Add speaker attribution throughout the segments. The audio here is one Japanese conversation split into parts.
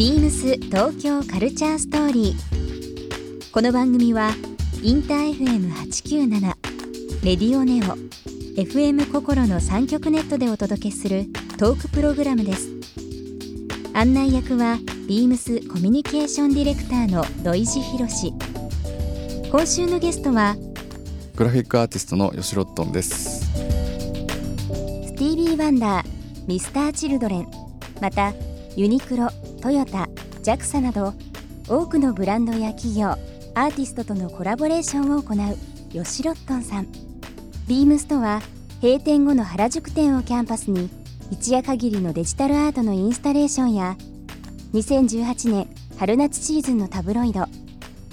Speaker 1: ビームス東京カルチャーストーリー。この番組はインター FM897 レディオネオ FM 心の三極ネットでお届けするトークプログラムです。案内役はビームスコミュニケーションディレクターの土井博志。今週のゲストは
Speaker 2: グラフィックアーティストの吉ロットンです
Speaker 1: スティービー・ワンダー、ミスター・チルドレン、またユニクロ、トヨタ、JAXA など多くのブランドや企業、アーティストとのコラボレーションを行う吉ロットンさん。ビームスとは閉店後の原宿店をキャンパスに一夜限りのデジタルアートのインスタレーションや2018年春夏シーズンのタブロイド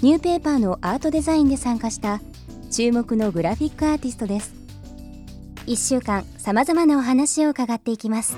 Speaker 1: ニューペーパーのアートデザインで参加した注目のグラフィックアーティストです1週間さまざまなお話を伺っていきます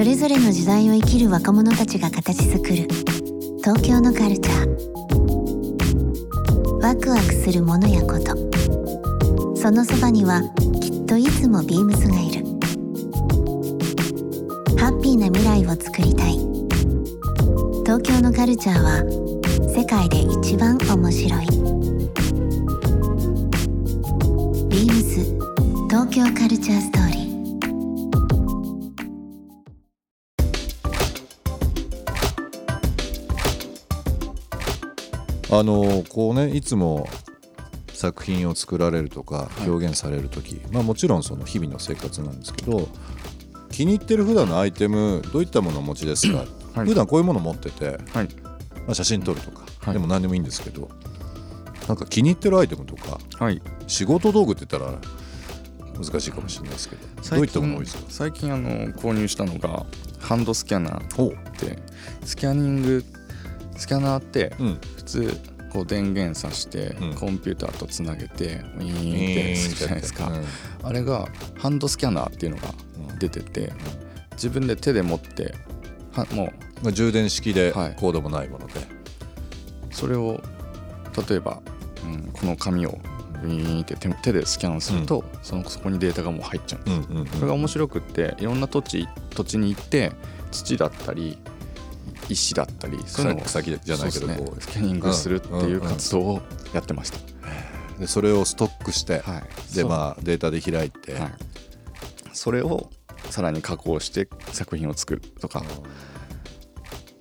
Speaker 3: それぞれの時代を生きる若者たちが形作る。東京のカルチャー。ワクワクするものやこと。そのそばにはきっといつもビームスがいる。ハッピーな未来をつくりたい。東京のカルチャーは世界で一番面白い。ビームス東京カルチャーストーリー。
Speaker 4: あのこうねいつも作品を作られるとか表現される時、まあもちろんその日々の生活なんですけど気に入ってる普段のアイテムどういったものをお持ちですか、
Speaker 2: はい。
Speaker 4: 普段こういうもの持ってて、
Speaker 2: はい。
Speaker 4: まあ、写真撮るとか、
Speaker 2: はい。
Speaker 4: でも何でもいいんですけどなんか気に入ってるアイテムとか
Speaker 2: はい。
Speaker 4: 仕事道具って言ったら難しいかもしれないですけどどういったもの多いですか？
Speaker 2: 最近あの購入したのがハンドスキャナー
Speaker 4: ほう。
Speaker 2: ってスキャニングスキャナーって
Speaker 4: うん。
Speaker 2: 普通こう電源さして
Speaker 4: うん。
Speaker 2: コンピューターとつなげてウィーンってするじゃないですか、
Speaker 4: うん。
Speaker 2: あれがハンドスキャナーっていうのが出てて自分で手で持ってはも
Speaker 4: まあ、充電式で
Speaker 2: はい。
Speaker 4: コードもないもので、
Speaker 2: うそれを例えば、うん、この紙をウィーンって手手でスキャンすると、そのそこにデータがもう入っちゃうんです
Speaker 4: うんうんうん。
Speaker 2: これが面白くっていろんな土地土地に行って土だったり石だったりそういうのを
Speaker 4: 草木じゃないけど
Speaker 2: そうね。スキャニングするっていう活動をやってました、
Speaker 4: でそれをストックして、
Speaker 2: はい。
Speaker 4: でまあデータで開いて、
Speaker 2: はい、それをさらに加工して作品を作るとか。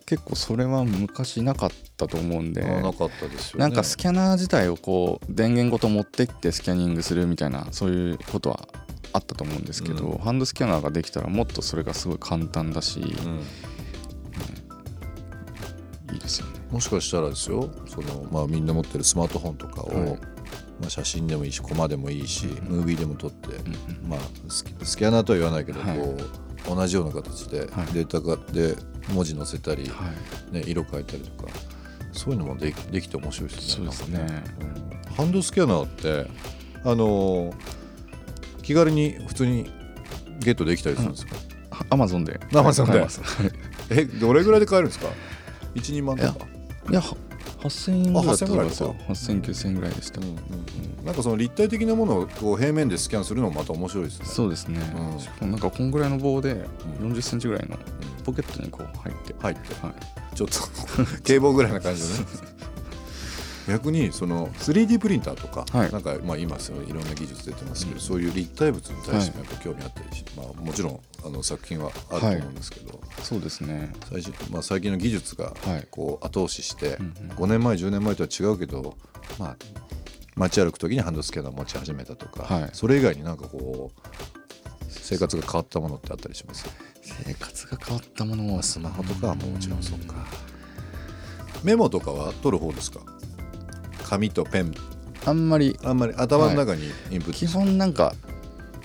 Speaker 2: 結構それは昔なかったと思うんで。
Speaker 4: あなかったですよね。
Speaker 2: なんかスキャナー自体をこう電源ごと持ってってスキャニングするみたいなそういうことはあったと思うんですけど、
Speaker 4: うん。
Speaker 2: ハンドスキャナーができたらもっとそれがすごい簡単だし、
Speaker 4: うん。もしかしたらですよその、まあ、みんな持ってるスマートフォンとかを、
Speaker 2: はい。
Speaker 4: まあ、写真でもいいしコマでもいいし、
Speaker 2: うん
Speaker 4: ムービーでも撮って、
Speaker 2: うん
Speaker 4: まあ、スキャナーとは言わないけど、
Speaker 2: はい。
Speaker 4: こう同じような形で
Speaker 2: はい。
Speaker 4: データがで文字載せたり、
Speaker 2: はい、
Speaker 4: ね、色変えたりとかそういうのもできできて面白いですね。
Speaker 2: そうですね。
Speaker 4: なんかうん。ハンドスキャナーってあのー気軽に普通にゲットできたりするんですか、
Speaker 2: アマゾンで。
Speaker 4: Amazon で？
Speaker 2: 買えますはい。
Speaker 4: えどれぐらいで買えるんですか？12万とか？
Speaker 2: いやは8000円ぐらいだったと思いますよ。
Speaker 4: あ
Speaker 2: 8000、9000円ぐらいでした、
Speaker 4: うんうんうん。なんかその立体的なものをこう平面でスキャンするのもまた面白いですね。
Speaker 2: そうですね、
Speaker 4: うん。
Speaker 2: なんかこんぐらいの棒で
Speaker 4: うん。
Speaker 2: 4 0ンチぐらいのポケットにこう入って、
Speaker 4: 入って。
Speaker 2: はい、
Speaker 4: ちょっと警棒ぐらいな感じでね。逆にその 3D プリンターとか、
Speaker 2: はい。
Speaker 4: なんかまあ今そのいろんな技術出てますけど、そういう立体物に対してもやっぱ興味あったりし、まあもちろんあの作品はあると思うんですけど、
Speaker 2: そうですね。
Speaker 4: 最近まあ最近の技術が
Speaker 2: はい。
Speaker 4: こう後押しして、
Speaker 2: うんうん。
Speaker 4: 5年前10年前とは違うけど、まあ街歩く時にハンドスキャナー持ち始めたとか、
Speaker 2: はい。
Speaker 4: それ以外になんかこう生活が変わったものってあったりします？
Speaker 2: 生活が変わったものを
Speaker 4: スマホとかはもちろんそうか。メモとかは取る方ですか？紙とペン。
Speaker 2: あんまり
Speaker 4: あんまり頭の中にインプット、
Speaker 2: 基本なんか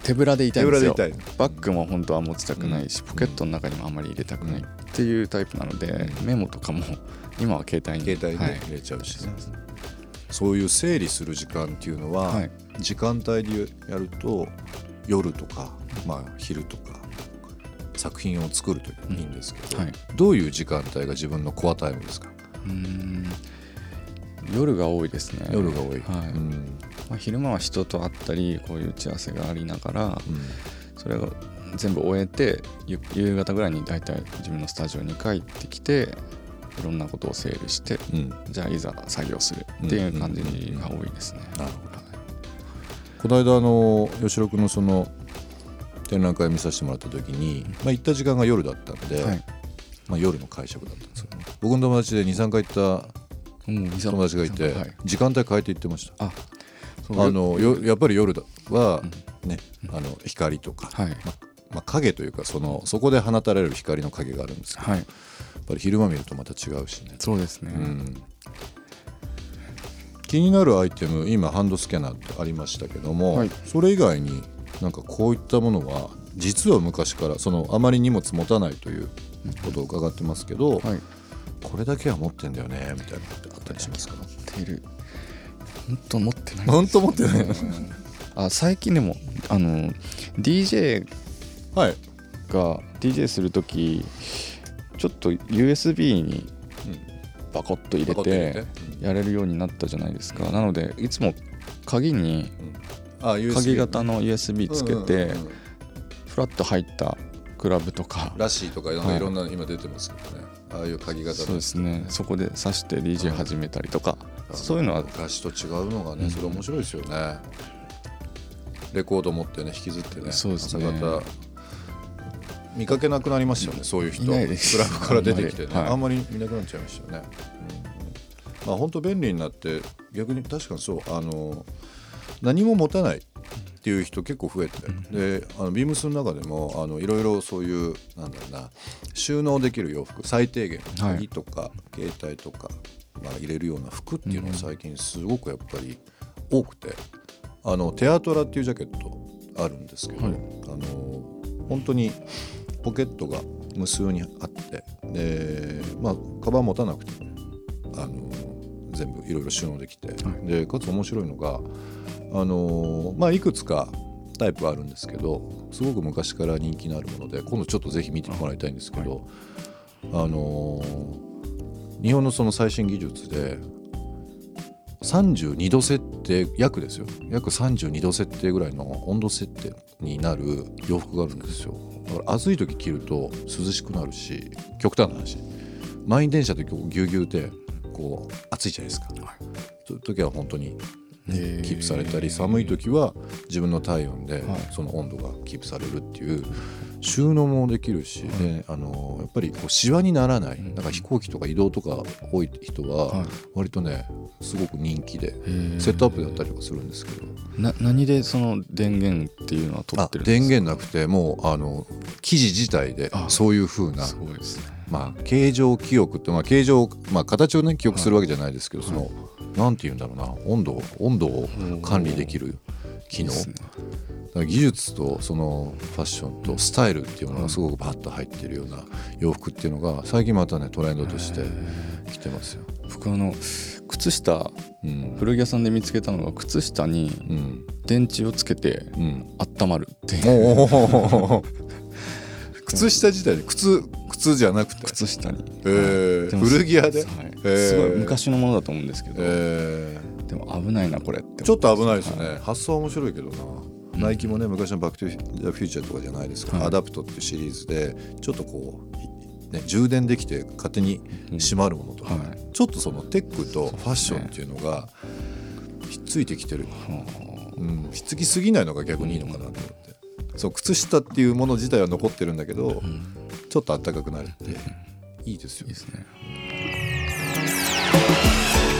Speaker 2: 手ぶらでいたいんですよ。
Speaker 4: 手ぶらでいた
Speaker 2: バッグも本当は持ちたくないし、ポケットの中にもあんまり入れたくないっていうタイプなので、メモとかも今は携帯に。
Speaker 4: 携帯
Speaker 2: はい。
Speaker 4: で入れちゃうし、そういう整理する時間っていうのは、
Speaker 2: はい。
Speaker 4: 時間帯でやると夜とか、まあ、昼とか作品を作るといいんですけど、
Speaker 2: はい。
Speaker 4: どういう時間帯が自分のコアタイムですか？
Speaker 2: うーん夜が多いですね。
Speaker 4: 夜が多い、
Speaker 2: はい。
Speaker 4: うん。
Speaker 2: まあ、昼間は人と会ったりこういう打ち合わせがありながらそれを全部終えてゆ夕方ぐらいに大体自分のスタジオに帰ってきていろんなことを整理して
Speaker 4: うん。うん
Speaker 2: じゃあいざ作業するっていう感じが多いですね。
Speaker 4: なるほどこの間あの吉郎君のその展覧会見させてもらった時に、まあ、行った時間が夜だったんで、
Speaker 2: はい。
Speaker 4: まあ、夜の会食だったんですよ、僕の友達で23回行った友達がいて、
Speaker 2: はい。
Speaker 4: 時間帯変えて行ってました。あのよやっぱり夜だ。は、ねあの光とか、
Speaker 2: はい。
Speaker 4: まあ、影というかそのそこで放たれる光の影があるんですけど、
Speaker 2: はい。
Speaker 4: やっぱり昼間見るとまた違うしね、
Speaker 2: そうですね。
Speaker 4: うん、気になるアイテム今ハンドスキャナーってありましたけども、
Speaker 2: はい。
Speaker 4: それ以外になんかこういったものは実は昔からそのあまり荷物持たないということを伺ってますけど、
Speaker 2: はい
Speaker 4: これだけは持ってんだよねみたいなのってあったりしますか？
Speaker 2: 持っている。本当持ってない
Speaker 4: 本当持ってない。
Speaker 2: あ最近でもあの DJ
Speaker 4: はい、
Speaker 2: が DJ する時ちょっと USB にバコッと入れて
Speaker 4: て？
Speaker 2: やれるようになったじゃないですか。なのでいつも鍵に鍵型の USB つけ
Speaker 4: うん
Speaker 2: てフラッと入ったクラブとか。
Speaker 4: ラッシーとかいろん
Speaker 2: は
Speaker 4: ないろんな今出てますけどね、ああいう鍵型の
Speaker 2: そうですね。そこで挿して DJ 始めたりとか。そういうのは。
Speaker 4: 昔と違うのがね、
Speaker 2: うん。
Speaker 4: それ面白いですよね。レコード持ってね引きずってね
Speaker 2: そうですね。
Speaker 4: 朝方。見かけなくなりましたよねそういう人。クラブから出てきてね、
Speaker 2: はい。
Speaker 4: あんまり見なくなっちゃいましたよね、うん。まあ本当便利になって逆に確かにそうあの何も持たないっていう人結構増えて、であのビームスの中でもあのいろいろそういうなんだろうな収納できる洋服最低限
Speaker 2: はい
Speaker 4: 鍵とか、携帯とか、まあ、入れるような服っていうのが最近すごくやっぱり多くて、あのテアトラっていうジャケットあるんですけど、
Speaker 2: はい。
Speaker 4: あの本当にポケットが無数にあってでまあカバン持たなくてもねあの全部いろいろ収納できて、でかつ面白いのがあのまあいくつかタイプあるんですけどすごく昔から人気のあるもので今度ちょっとぜひ見てもらいたいんですけど、あの日本のその最新技術で32度設定約ですよ。約32度設定ぐらいの温度設定になる洋服があるんですよ。だから暑い時着ると涼しくなるし極端な話。満員電車でぎゅうぎゅうでこう暑いじゃないですか、そういう時は本当にキープされたり寒い時は自分の体温で
Speaker 2: はい。
Speaker 4: その温度がキープされるっていう収納もできるし、であのやっぱりこうシワにならない、
Speaker 2: ん。
Speaker 4: なんか飛行機とか移動とか多い人
Speaker 2: は
Speaker 4: はい。割とねすごく人気で
Speaker 2: ー。
Speaker 4: セットアップだったりとかするんですけど。
Speaker 2: な何でその電源っていうのは取
Speaker 4: あ
Speaker 2: ってるんですか？
Speaker 4: 電源なくてもうあの生地自体で
Speaker 2: あ
Speaker 4: そういう風な
Speaker 2: すごいですね。
Speaker 4: まあ、形状記憶って、まあ、形状、まあ、形をね記憶するわけじゃないですけど、そのなんて言うんだろうな。温度を温度を管理できる機能。技術とそのファッションとスタイルっていうものがすごくバッと入ってるような洋服っていうのが最近またねトレンドとして来てますよ。
Speaker 2: 僕あの靴下
Speaker 4: うん。
Speaker 2: 古着屋さんで見つけたのが靴下に
Speaker 4: うん。
Speaker 2: 電池をつけて
Speaker 4: うん、
Speaker 2: 温まるっていう
Speaker 4: 靴下自体で靴靴じゃなくて、
Speaker 2: 靴下に。
Speaker 4: えー古着屋で、
Speaker 2: はい。
Speaker 4: えー。
Speaker 2: すごい昔のものだと思うんですけど、
Speaker 4: えー。
Speaker 2: でも危ないなこれって
Speaker 4: ちょっと危ないですね、発想は面白いけどな、ナイキもね昔の「バック・トゥ・ザ・フューチャー」とかじゃないですか、
Speaker 2: はい。
Speaker 4: アダプトっていうシリーズでちょっとこう、ね、充電できて勝手に閉まるものとか、
Speaker 2: はい。
Speaker 4: ちょっとそのテックとファッションっていうのがひっついてきてる、うん、ひっつきすぎないのが逆にいいのかなと思って、そう靴下っていうもの自体は残ってるんだけど、ちょっと暖かくなるっていいですよ。
Speaker 2: いいですね。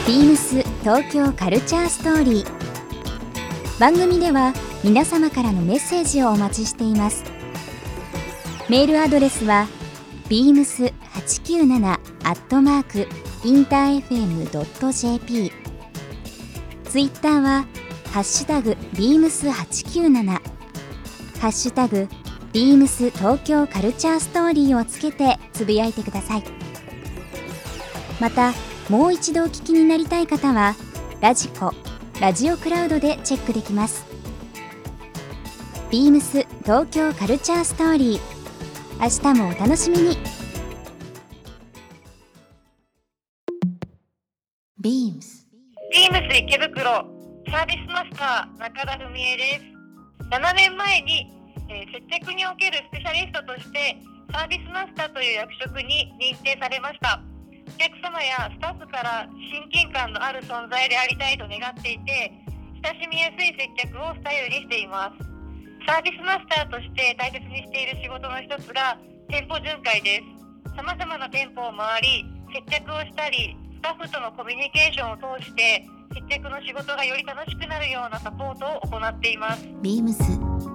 Speaker 1: ビームス東京カルチャーストーリー。番組では皆様からのメッセージをお待ちしています。メールアドレスは beams897 アットマークインター FM.jp ツイッターはハッシュタグ beams897 ハッシュタグビームス東京カルチャーストーリーをつけてつぶやいてください。またもう一度お聞きになりたい方はラジコラジオクラウドでチェックできます。ビームス東京カルチャーストーリー明日もお楽しみに。
Speaker 3: ビームス。
Speaker 5: ビームス池袋サービスマスター中田文江です。7年前に、えー接客におけるスペシャリストとしてサービスマスターという役職に認定されました。お客様やスタッフから親近感のある存在でありたいと願っていて親しみやすい接客をスタイルにしています。サービスマスターとして大切にしている仕事の一つが店舗巡回です。様々な店舗を回り接客をしたりスタッフとのコミュニケーションを通して接客の仕事がより楽しくなるようなサポートを行っています。
Speaker 3: ビームス。